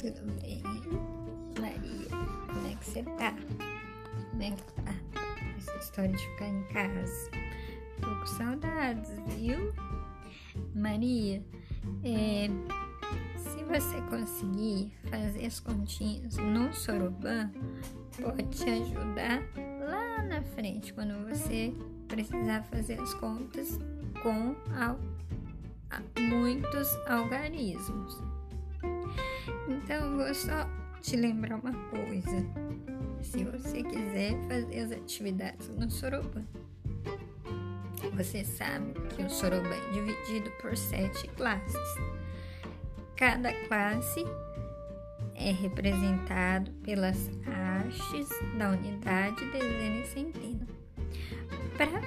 tudo bem? Maria, como é que você tá? Como é que tá? Essa história de ficar em casa. Tô com saudades, viu? Maria, é, se você conseguir fazer as continhas no Soroban, pode te ajudar lá na frente, quando você precisar fazer as contas com muitos algarismos. Então, vou só te lembrar uma coisa. Se você quiser fazer as atividades no Soroban, você sabe que o Soroban é dividido por sete classes. Cada classe é representado pelas hastes da unidade, dezena e centena. Para